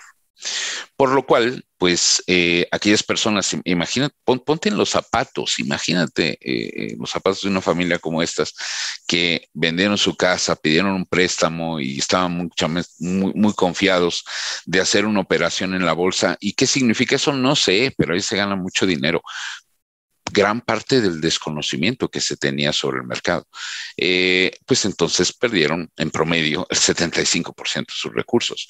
Por lo cual, pues eh, aquellas personas, imagínate, ponte en los zapatos, imagínate eh, eh, los zapatos de una familia como estas que vendieron su casa, pidieron un préstamo y estaban muy confiados de hacer una operación en la bolsa. ¿Y qué significa eso? No sé, pero ahí se gana mucho dinero gran parte del desconocimiento que se tenía sobre el mercado. Eh, pues entonces perdieron en promedio el 75% de sus recursos.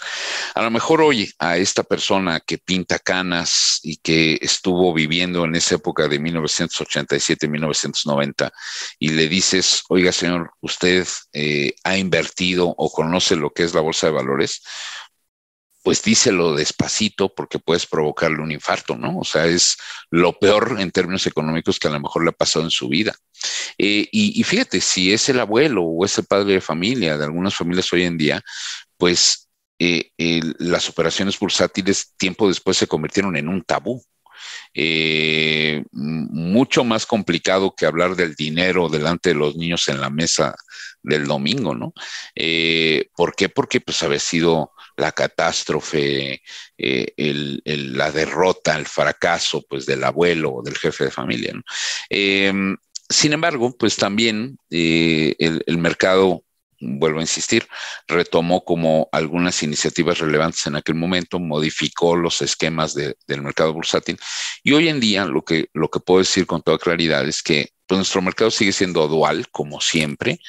A lo mejor hoy a esta persona que pinta canas y que estuvo viviendo en esa época de 1987-1990 y le dices, oiga señor, usted eh, ha invertido o conoce lo que es la bolsa de valores, pues díselo despacito porque puedes provocarle un infarto, ¿no? O sea, es lo peor en términos económicos que a lo mejor le ha pasado en su vida. Eh, y, fíjate, si es el abuelo o es el padre de familia de algunas familias hoy en día, pues eh, las operaciones bursátiles tiempo después se convirtieron en un tabú. Eh, mucho más complicado que hablar del dinero delante de los niños en la mesa del domingo, ¿no? ¿Por qué? Porque pues había sido la catástrofe, eh, la derrota, el fracaso, pues del abuelo o del jefe de familia. Em, sin embargo, pues también eh, el, mercado vuelvo a insistir, retomó como algunas iniciativas relevantes en aquel momento, modificó los esquemas del mercado bursátil y hoy en día lo que, lo que puedo decir con toda claridad es que pues nuestro mercado sigue siendo dual, como siempre.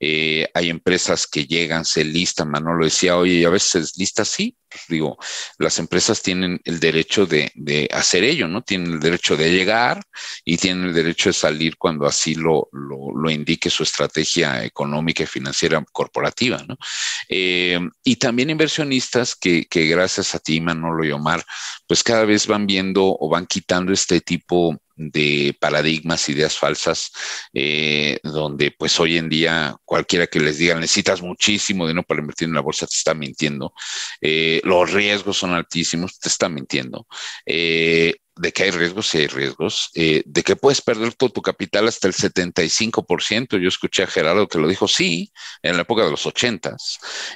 Eh, hay empresas que llegan, se listan, Manolo decía, oye, a veces lista sí. Pues digo, las empresas tienen el derecho de, hacer ello, ¿no? Tienen el derecho de llegar y tienen el derecho de salir cuando así lo, indique su estrategia económica y financiera corporativa, ¿no? Eh, y también inversionistas que, que gracias a ti, Manolo y Omar, pues cada vez van viendo o van quitando este tipo de paradigmas, ideas falsas, eh, donde pues hoy en día cualquiera que les diga necesitas muchísimo dinero para invertir en la bolsa te está mintiendo, eh, los riesgos son altísimos, te está mintiendo. Eh, de que hay riesgos, sí hay riesgos, eh, de que puedes perder todo tu capital hasta el 75%. Yo escuché a Gerardo que lo dijo, sí, en la época de los 80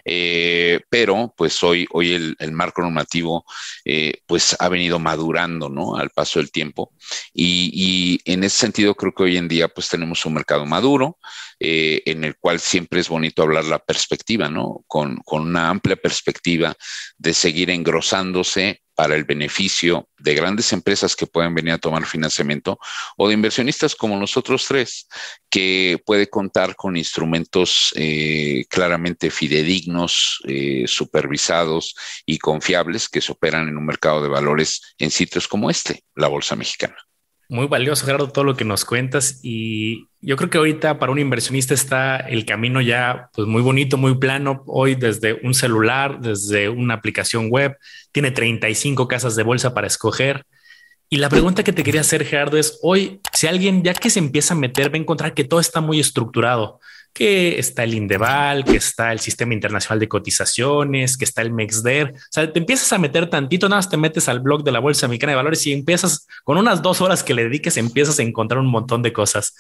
eh, pero pues hoy, hoy el, marco normativo eh, pues ha venido madurando, ¿no? Al paso del tiempo. Y, y, en ese sentido creo que hoy en día pues tenemos un mercado maduro, en el cual siempre es bonito hablar la perspectiva, ¿no? Con, con una amplia perspectiva de seguir engrosándose para el beneficio de grandes empresas que pueden venir a tomar financiamiento o de inversionistas como nosotros tres, que puede contar con instrumentos eh, claramente fidedignos, eh, supervisados y confiables que se operan en un mercado de valores en sitios como este, la Bolsa Mexicana. Muy valioso, Gerardo, todo lo que nos cuentas. Y yo creo que ahorita para un inversionista está el camino ya pues muy bonito, muy plano. Hoy desde un celular, desde una aplicación web, tiene 35 casas de bolsa para escoger. Y la pregunta que te quería hacer, Gerardo, es hoy, si alguien ya que se empieza a meter, va a encontrar que todo está muy estructurado que está el Indeval, que está el Sistema Internacional de Cotizaciones, que está el MEXDER. O sea, te empiezas a meter tantito, nada más te metes al blog de la Bolsa Mexicana de Valores y empiezas con unas dos horas que le dediques, empiezas a encontrar un montón de cosas.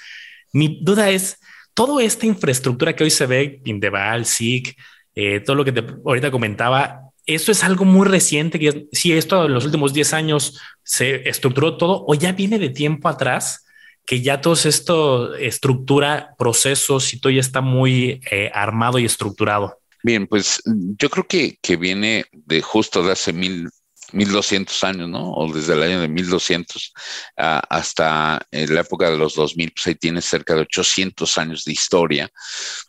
Mi duda es, toda esta infraestructura que hoy se ve, Indeval, SIC, eh, todo lo que te ahorita comentaba, ¿eso es algo muy reciente? Que si esto en los últimos 10 años se estructuró todo o ya viene de tiempo atrás que ya todo esto estructura procesos y todo ya está muy eh, armado y estructurado? Bien, pues yo creo que, que viene de justo de hace mil, 1200 años, ¿no? O desde el año de 1200 hasta la época de los 2000, pues ahí tiene cerca de 800 años de historia,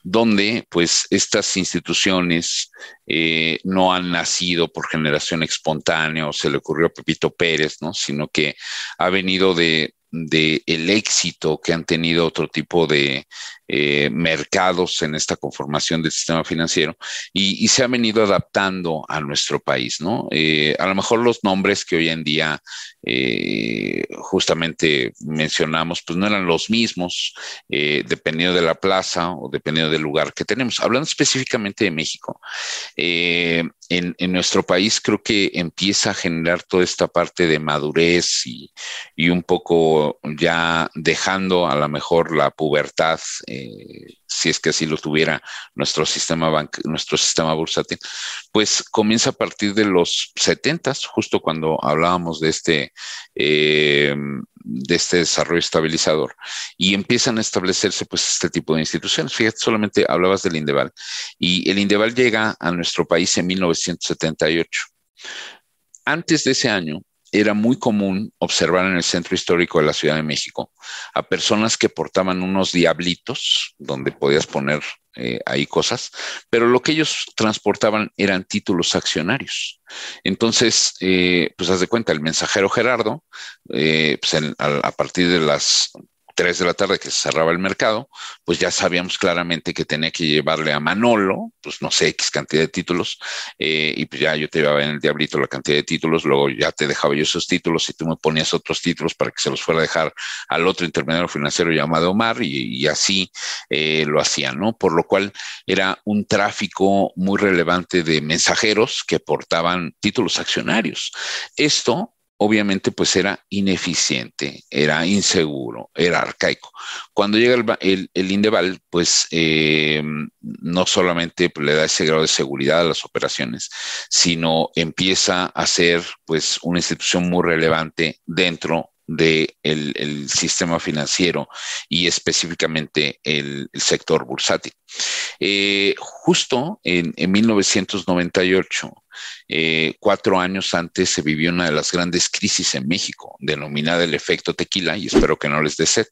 donde pues estas instituciones eh, no han nacido por generación espontánea o se le ocurrió a Pepito Pérez, ¿no? Sino que ha venido de, de el éxito que han tenido otro tipo de eh, mercados en esta conformación del sistema financiero y, se ha venido adaptando a nuestro país, ¿no? Eh, a lo mejor los nombres que hoy en día eh, justamente mencionamos, pues no eran los mismos, dependiendo de la plaza o dependiendo del lugar que tenemos. Hablando específicamente de México, en, nuestro país creo que empieza a generar toda esta parte de madurez y, y un poco ya dejando a lo mejor la pubertad si es que así lo tuviera nuestro sistema, nuestro sistema bursátil, pues comienza a partir de los 70, justo cuando hablábamos de este, eh, de este desarrollo estabilizador, y empiezan a establecerse pues este tipo de instituciones. Fíjate, solamente hablabas del Indeval, y el Indeval llega a nuestro país en 1978. Antes de ese año, era muy común observar en el centro histórico de la Ciudad de México a personas que portaban unos diablitos donde podías poner eh, ahí cosas, pero lo que ellos transportaban eran títulos accionarios. Entonces, eh, pues haz de cuenta, el mensajero Gerardo, eh, pues a, partir de las 3 de la tarde que se cerraba el mercado, pues ya sabíamos claramente que tenía que llevarle a Manolo, pues no sé, X cantidad de títulos, eh, y pues ya yo te llevaba en el diablito la cantidad de títulos, luego ya te dejaba yo esos títulos y tú me ponías otros títulos para que se los fuera a dejar al otro intermediario financiero llamado Omar y, así eh, lo hacían, ¿no? Por lo cual era un tráfico muy relevante de mensajeros que portaban títulos accionarios. Esto obviamente pues era ineficiente, era inseguro, era arcaico. Cuando llega el, Indeval, pues eh, no solamente le da ese grado de seguridad a las operaciones, sino empieza a ser pues una institución muy relevante dentro del de el sistema financiero y específicamente el, sector bursátil. Eh, justo en, en 1998, eh, cuatro años antes se vivió una de las grandes crisis en México, denominada el efecto tequila, y espero que no les dé sed,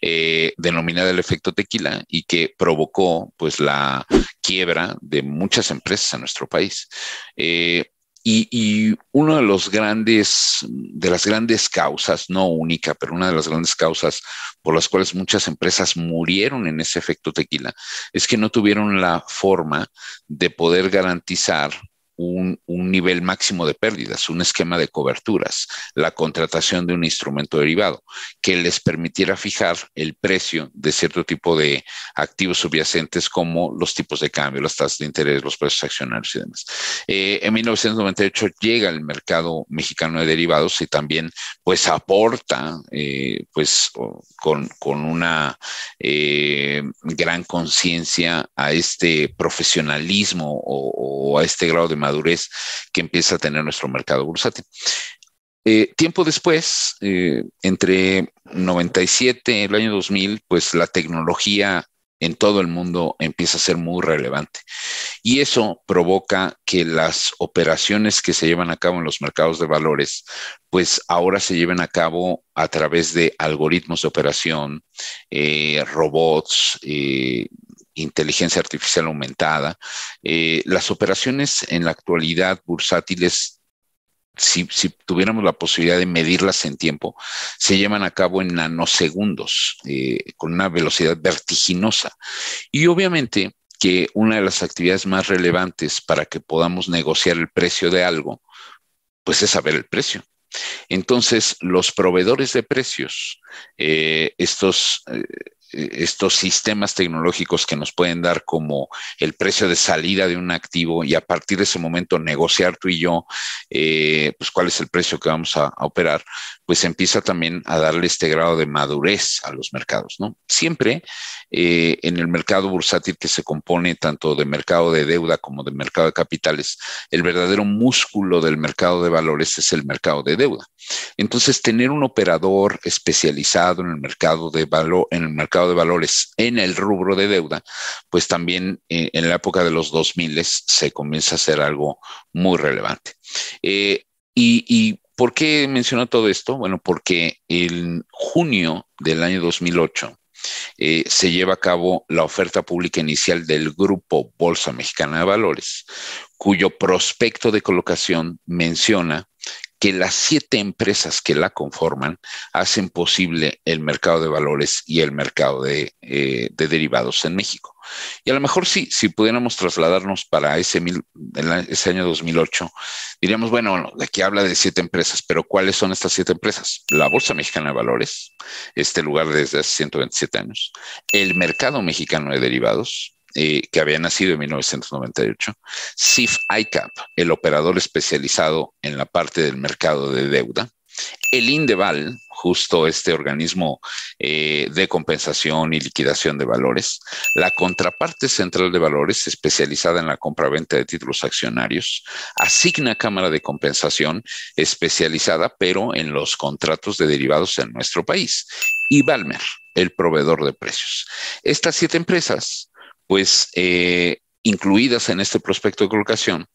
eh, denominada el efecto tequila y que provocó pues la quiebra de muchas empresas en nuestro país. Y, y, uno de los grandes, de las grandes causas, no única, pero una de las grandes causas por las cuales muchas empresas murieron en ese efecto tequila, es que no tuvieron la forma de poder garantizar un, nivel máximo de pérdidas, un esquema de coberturas, la contratación de un instrumento derivado que les permitiera fijar el precio de cierto tipo de activos subyacentes como los tipos de cambio, las tasas de interés, los precios accionarios y demás. Eh, en 1998 llega el mercado mexicano de derivados y también pues aporta eh, pues con, una eh, gran conciencia a este profesionalismo o, o a este grado de madurez que empieza a tener nuestro mercado bursátil. Eh, tiempo después, eh, entre 97 y el año 2000, pues la tecnología en todo el mundo empieza a ser muy relevante. Y eso provoca que las operaciones que se llevan a cabo en los mercados de valores, pues ahora se lleven a cabo a través de algoritmos de operación, eh, robots, inteligencia artificial aumentada. Eh, las operaciones en la actualidad bursátiles, si, tuviéramos la posibilidad de medirlas en tiempo, se llevan a cabo en nanosegundos, eh, con una velocidad vertiginosa. Y obviamente que una de las actividades más relevantes para que podamos negociar el precio de algo, pues es saber el precio. Entonces, los proveedores de precios, eh, estos estos sistemas tecnológicos que nos pueden dar como el precio de salida de un activo y a partir de ese momento negociar tú y yo, eh, pues cuál es el precio que vamos a, operar, pues empieza también a darle este grado de madurez a los mercados, ¿no? Siempre eh, en el mercado bursátil que se compone tanto de mercado de deuda como de mercado de capitales, el verdadero músculo del mercado de valores es el mercado de deuda. Entonces, tener un operador especializado en el mercado de valor, en el mercado de valores en el rubro de deuda, pues también eh, en la época de los 2000 se comienza a hacer algo muy relevante. Eh, y, por qué menciono todo esto? Bueno, porque en junio del año 2008 eh, se lleva a cabo la oferta pública inicial del grupo Bolsa Mexicana de Valores, cuyo prospecto de colocación menciona que las siete empresas que la conforman hacen posible el mercado de valores y el mercado de, eh, derivados en México. Y a lo mejor sí, si pudiéramos trasladarnos para ese, ese año 2008, diríamos, bueno, aquí habla de siete empresas, pero ¿cuáles son estas siete empresas? La Bolsa Mexicana de Valores, este lugar desde hace 127 años, el mercado mexicano de derivados, eh, que había nacido en 1998, SIF ICAP, el operador especializado en la parte del mercado de deuda, el Indeval, justo este organismo eh, de compensación y liquidación de valores, la contraparte central de valores especializada en la compra-venta de títulos accionarios, asigna Cámara de Compensación especializada, pero en los contratos de derivados en nuestro país, y Balmer, el proveedor de precios. Estas siete empresas pues eh, incluidas en este prospecto de colocación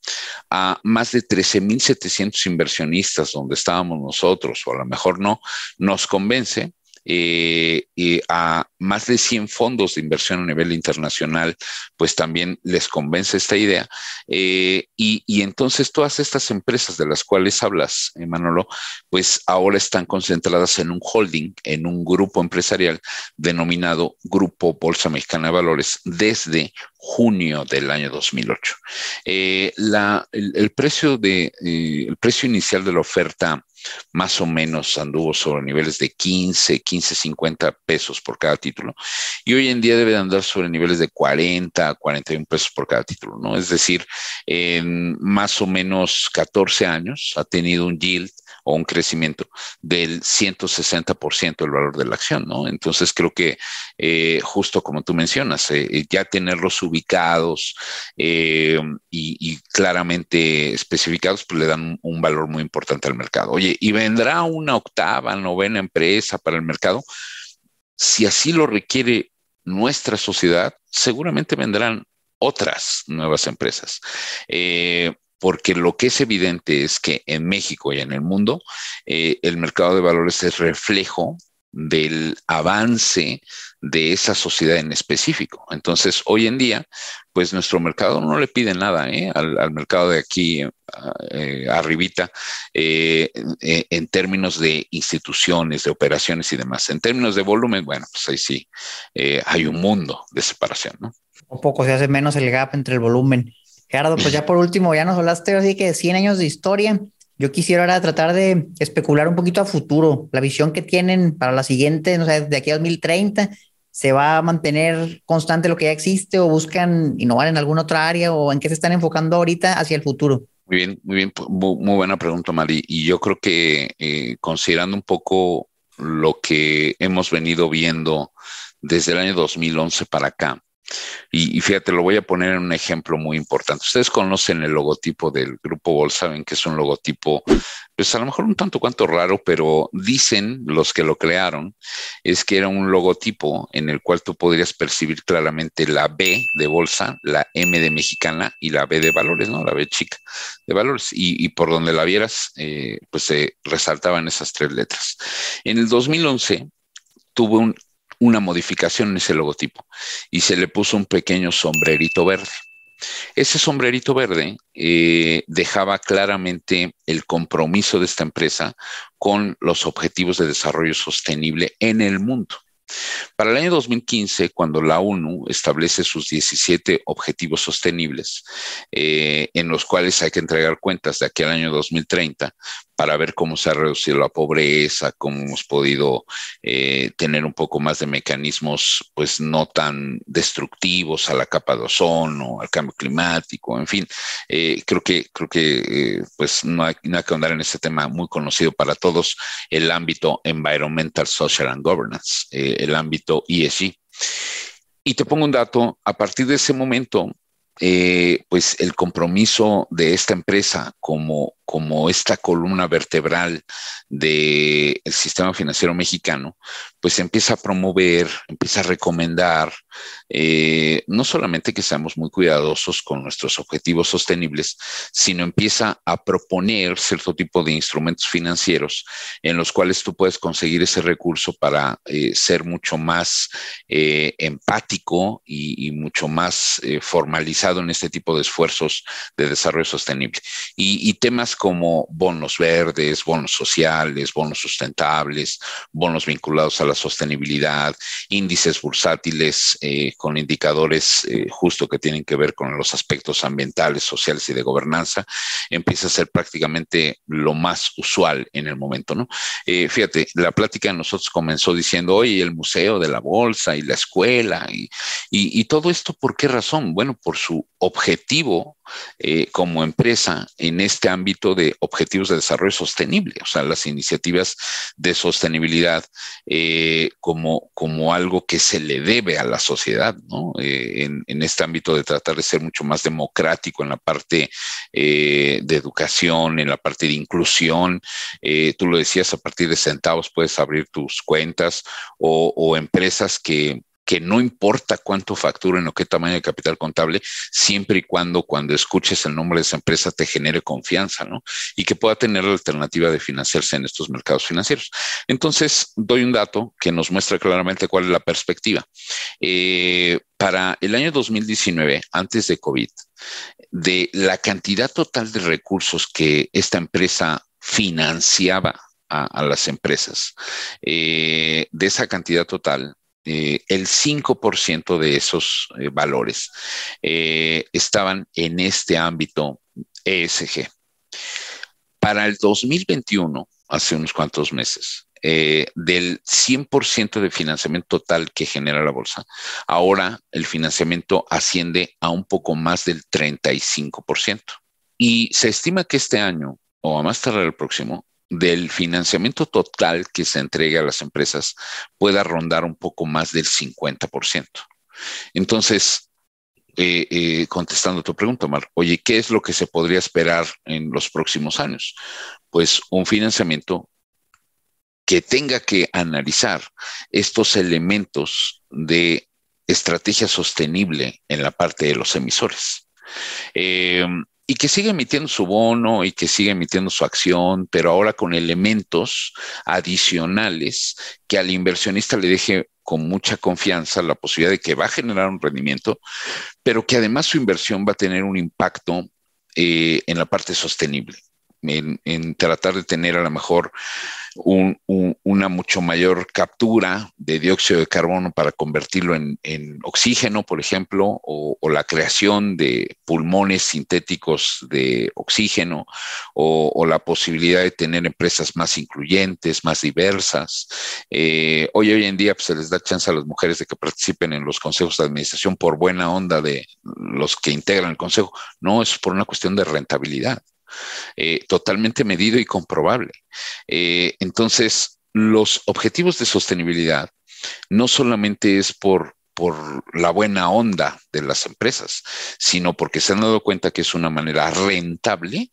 a más de 13.700 inversionistas donde estábamos nosotros, o a lo mejor no, nos convence eh, a más de 100 fondos de inversión a nivel internacional, pues también les convence esta idea. Eh, y, entonces todas estas empresas de las cuales hablas, Manolo, pues ahora están concentradas en un holding, en un grupo empresarial denominado Grupo Bolsa Mexicana de Valores desde junio del año 2008. Eh, el, precio de, el precio inicial de la oferta más o menos anduvo sobre niveles de 15, 15, 50 pesos por cada título. Y hoy en día debe de andar sobre niveles de 40, 41 pesos por cada título, ¿no? Es decir, en más o menos 14 años ha tenido un yield o un crecimiento del 160% del valor de la acción, ¿no? Entonces creo que eh, justo como tú mencionas, eh, ya tenerlos ubicados y, y, claramente especificados, pues le dan un valor muy importante al mercado. Oye, ¿y vendrá una octava, novena empresa para el mercado? Si así lo requiere nuestra sociedad, seguramente vendrán otras nuevas empresas. Eh, porque lo que es evidente es que en México y en el mundo eh, el mercado de valores es reflejo del avance de esa sociedad en específico. Entonces, hoy en día, pues nuestro mercado no le pide nada ¿eh? al, mercado de aquí arribita en términos de instituciones, de operaciones y demás. En términos de volumen, bueno, pues ahí sí hay un mundo de separación, ¿no? Un poco se hace menos el gap entre el volumen. Gerardo, pues ya por último, ya nos hablaste así que de 100 años de historia. Yo quisiera ahora tratar de especular un poquito a futuro, la visión que tienen para la siguiente, no sé, de aquí a 2030, ¿se va a mantener constante lo que ya existe o buscan innovar en alguna otra área o en qué se están enfocando ahorita hacia el futuro? Muy bien, muy bien, muy, buena pregunta, Mari. Y yo creo que eh, considerando un poco lo que hemos venido viendo desde el año 2011 para acá, y, fíjate, lo voy a poner en un ejemplo muy importante. Ustedes conocen el logotipo del Grupo Bol, saben que es un logotipo, pues a lo mejor un tanto cuanto raro, pero dicen los que lo crearon, es que era un logotipo en el cual tú podrías percibir claramente la B de bolsa, la M de mexicana y la B de valores, ¿no? La B chica de valores. Y, por donde la vieras, eh, pues se resaltaban esas tres letras. En el 2011 tuvo un una modificación en ese logotipo y se le puso un pequeño sombrerito verde. Ese sombrerito verde eh, dejaba claramente el compromiso de esta empresa con los objetivos de desarrollo sostenible en el mundo. Para el año 2015, cuando la ONU establece sus 17 objetivos sostenibles, eh, en los cuales hay que entregar cuentas de aquí al año 2030, para ver cómo se ha reducido la pobreza, cómo hemos podido eh, tener un poco más de mecanismos, pues no tan destructivos a la capa de ozono, al cambio climático, en fin, eh, creo que creo que pues no hay, no que andar en este tema muy conocido para todos, el ámbito environmental, social and governance, el ámbito ESG. Y te pongo un dato, a partir de ese momento, pues el compromiso de esta empresa como como esta columna vertebral del sistema financiero mexicano, pues empieza a promover, empieza a recomendar, eh, no solamente que seamos muy cuidadosos con nuestros objetivos sostenibles, sino empieza a proponer cierto tipo de instrumentos financieros en los cuales tú puedes conseguir ese recurso para eh, ser mucho más eh, empático y, mucho más formalizado en este tipo de esfuerzos de desarrollo sostenible. y temas como bonos verdes, bonos sociales, bonos sustentables, bonos vinculados a la sostenibilidad, índices bursátiles eh, con indicadores eh, justo que tienen que ver con los aspectos ambientales, sociales y de gobernanza, empieza a ser prácticamente lo más usual en el momento, ¿no? Eh, fíjate, la plática de nosotros comenzó diciendo, oye, el museo de la bolsa y la escuela y, todo esto, ¿por qué razón? Bueno, por su objetivo como empresa en este ámbito de objetivos de desarrollo sostenible, o sea, las iniciativas de sostenibilidad eh, como, como algo que se le debe a la sociedad, ¿no? Eh, en, este ámbito de tratar de ser mucho más democrático en la parte de educación, en la parte de inclusión. tú lo decías, a partir de centavos puedes abrir tus cuentas o empresas que que no importa cuánto facturen o qué tamaño de capital contable, siempre y cuando cuando escuches el nombre de esa empresa te genere confianza, ¿no? Y que pueda tener la alternativa de financiarse en estos mercados financieros. Entonces, doy un dato que nos muestra claramente cuál es la perspectiva. Eh, para el año 2019, antes de COVID, de la cantidad total de recursos que esta empresa financiaba a, las empresas, eh, de esa cantidad total, eh, el 5% de esos eh, valores eh, estaban en este ámbito ESG. Para el 2021, hace unos cuantos meses, del 100% de financiamiento total que genera la bolsa, ahora el financiamiento asciende a un poco más del 35%. Y se estima que este año, o a más tardar el próximo, del financiamiento total que se entregue a las empresas pueda rondar un poco más del 50%. Entonces, eh, eh, contestando tu pregunta, Mar, oye, ¿qué es lo que se podría esperar en los próximos años? Pues un financiamiento que tenga que analizar estos elementos de estrategia sostenible en la parte de los emisores. Eh, y que siga emitiendo su bono y que siga emitiendo su acción, pero ahora con elementos adicionales que al inversionista le deje con mucha confianza la posibilidad de que va a generar un rendimiento, pero que además su inversión va a tener un impacto eh, en la parte sostenible, en, tratar de tener a lo mejor una mucho mayor captura de dióxido de carbono para convertirlo en, oxígeno, por ejemplo, o, la creación de pulmones sintéticos de oxígeno, o, la posibilidad de tener empresas más incluyentes, más diversas. Eh, hoy, hoy en día pues, se les da chance a las mujeres de que participen en los consejos de administración por buena onda de los que integran el consejo. No, es por una cuestión de rentabilidad. Eh, totalmente medido y comprobable. Eh, entonces, los objetivos de sostenibilidad no solamente es por, por la buena onda de las empresas, sino porque se han dado cuenta que es una manera rentable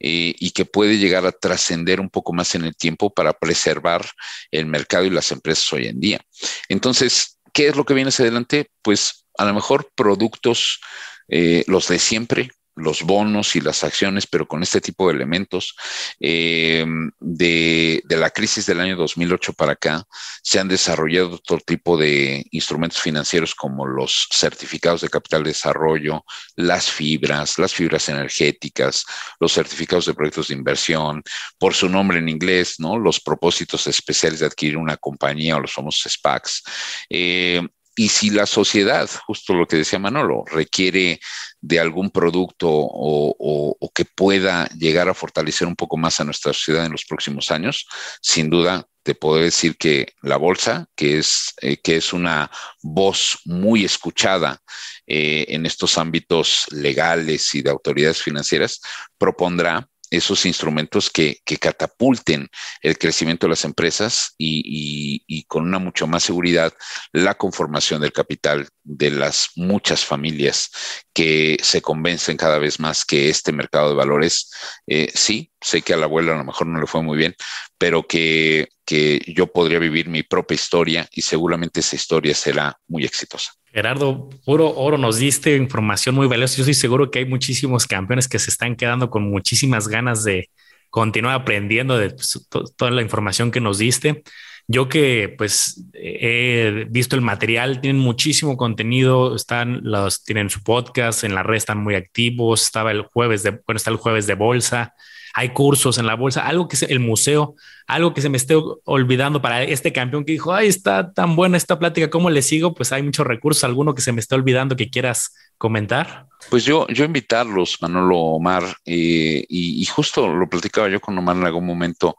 eh, y que puede llegar a trascender un poco más en el tiempo para preservar el mercado y las empresas hoy en día. Entonces, ¿qué es lo que viene hacia adelante? Pues a lo mejor productos, los de siempre, los bonos y las acciones, pero con este tipo de elementos. Eh, de, la crisis del año 2008 para acá, se han desarrollado otro tipo de instrumentos financieros como los certificados de capital de desarrollo, las fibras, las fibras energéticas, los certificados de proyectos de inversión, por su nombre en inglés, ¿no? Los propósitos especiales de adquirir una compañía o los famosos SPACs. Eh, y si la sociedad, justo lo que decía Manolo, requiere de algún producto o, que pueda llegar a fortalecer un poco más a nuestra sociedad en los próximos años, sin duda te puedo decir que la bolsa, que es, eh, que es una voz muy escuchada eh, en estos ámbitos legales y de autoridades financieras, propondrá esos instrumentos que, catapulten el crecimiento de las empresas y, con una mucho más seguridad la conformación del capital de las muchas familias que se convencen cada vez más que este mercado de valores, eh, sí, sé que a la abuela a lo mejor no le fue muy bien, pero que, que yo podría vivir mi propia historia y seguramente esa historia será muy exitosa. Gerardo, puro oro, nos diste información muy valiosa. Yo estoy seguro que hay muchísimos campeones que se están quedando con muchísimas ganas de continuar aprendiendo de pues, toda la información que nos diste. Yo que pues he visto el material, tienen muchísimo contenido, están los, tienen su podcast, en la red están muy activos, estaba el jueves de, bueno, está el jueves de bolsa, hay cursos en la bolsa, algo que es el museo, algo que se me esté olvidando para este campeón que dijo, ay, está tan buena esta plática, ¿cómo le sigo? Pues hay muchos recursos, alguno que se me esté olvidando que quieras comentar. Pues yo, yo invitarlos, Manolo Omar, eh, y, justo lo platicaba yo con Omar en algún momento,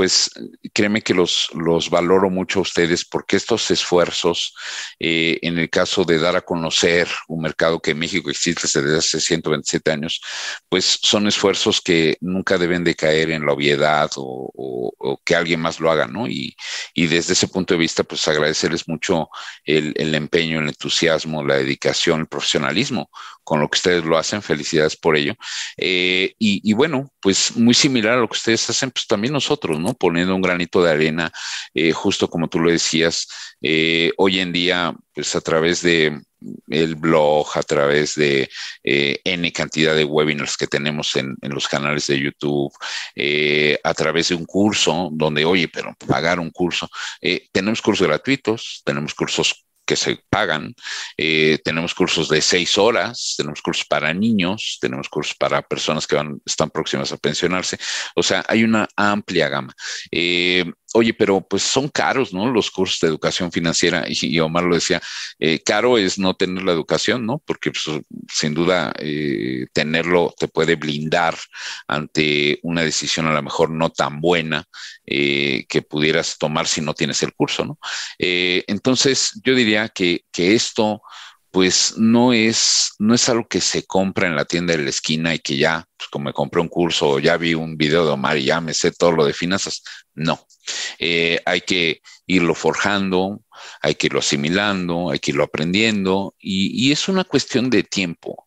pues créeme que los, los valoro mucho a ustedes porque estos esfuerzos, eh, en el caso de dar a conocer un mercado que en México existe desde hace 127 años, pues son esfuerzos que nunca deben de caer en la obviedad o, que alguien más lo haga, ¿no? Y, desde ese punto de vista, pues agradecerles mucho el, el empeño, el entusiasmo, la dedicación, el profesionalismo con lo que ustedes lo hacen. Felicidades por ello. Eh, y, bueno, pues muy similar a lo que ustedes hacen, pues también nosotros, ¿no? Poniendo un granito de arena, eh, justo como tú lo decías, eh, hoy en día, pues a través de el blog, a través de N cantidad de webinars que tenemos en, en los canales de YouTube, a través de un curso donde, oye, pero pagar un curso, tenemos cursos gratuitos, tenemos cursos que se pagan. Eh, tenemos cursos de seis horas, tenemos cursos para niños, tenemos cursos para personas que van, están próximas a pensionarse. O sea, hay una amplia gama. Eh, oye, pero pues son caros, ¿no? Los cursos de educación financiera, y, Omar lo decía, eh, caro es no tener la educación, ¿no? Porque pues, sin duda eh, tenerlo te puede blindar ante una decisión a lo mejor no tan buena eh, que pudieras tomar si no tienes el curso, ¿no? entonces, yo diría que, que esto pues no es, no es algo que se compra en la tienda de la esquina y que ya, pues como me compré un curso o ya vi un video de Omar y ya me sé todo lo de finanzas. No, eh, hay que irlo forjando, hay que irlo asimilando, hay que irlo aprendiendo y, y es una cuestión de tiempo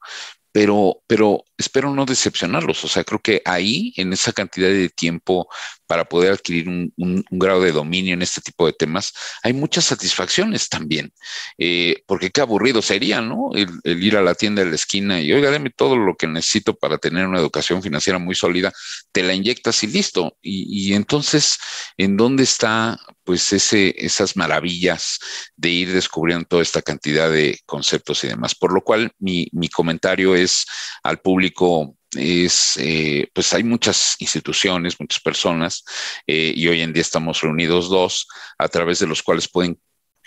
pero, pero espero no decepcionarlos. O sea, creo que ahí, en esa cantidad de tiempo para poder adquirir un, grado de dominio en este tipo de temas, hay muchas satisfacciones también, eh, porque qué aburrido sería, ¿no? El, ir a la tienda de la esquina y, oiga, dame todo lo que necesito para tener una educación financiera muy sólida, te la inyectas y listo. Y, entonces, ¿en dónde está, pues, ese, esas maravillas de ir descubriendo toda esta cantidad de conceptos y demás? Por lo cual, mi comentario es al público es, eh, pues hay muchas instituciones, muchas personas, eh, y hoy en día estamos reunidos dos, a través de los cuales pueden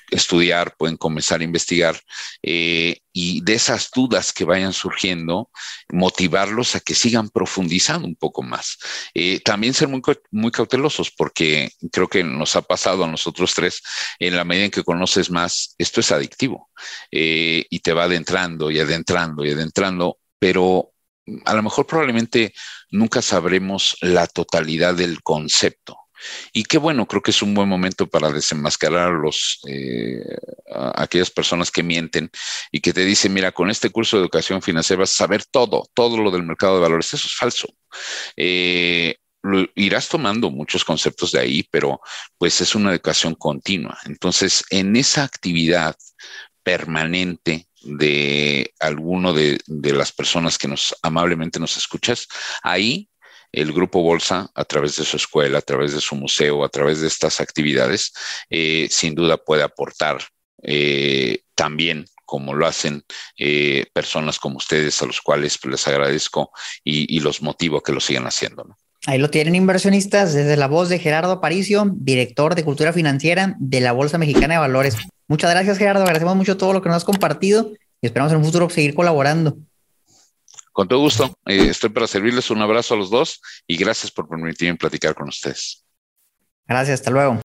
estudiar, pueden comenzar a investigar eh, y de esas dudas que vayan surgiendo, motivarlos a que sigan profundizando un poco más. también ser muy, muy cautelosos porque creo que nos ha pasado a nosotros tres, en la medida en que conoces más, esto es adictivo y te va adentrando y adentrando y adentrando, pero a lo mejor probablemente nunca sabremos la totalidad del concepto. Y qué bueno, creo que es un buen momento para desenmascarar a, los, eh, aquellas personas que mienten y que te dicen, mira, con este curso de educación financiera vas a saber todo, todo lo del mercado de valores. Eso es falso. Eh, irás tomando muchos conceptos de ahí, pero pues es una educación continua. Entonces, en esa actividad permanente de alguno de, las personas que nos amablemente nos escuchas, ahí el Grupo Bolsa, a través de su escuela, a través de su museo, a través de estas actividades, eh, sin duda puede aportar eh, también como lo hacen eh, personas como ustedes, a los cuales les agradezco y, los motivo a que lo sigan haciendo. Ahí lo tienen inversionistas desde la voz de Gerardo Aparicio, director de Cultura Financiera de la Bolsa Mexicana de Valores. Muchas gracias, Gerardo. Agradecemos mucho todo lo que nos has compartido y esperamos en un futuro seguir colaborando. Con todo gusto. Eh, estoy para servirles. Un abrazo a los dos y gracias por permitirme platicar con ustedes. Gracias. Hasta luego.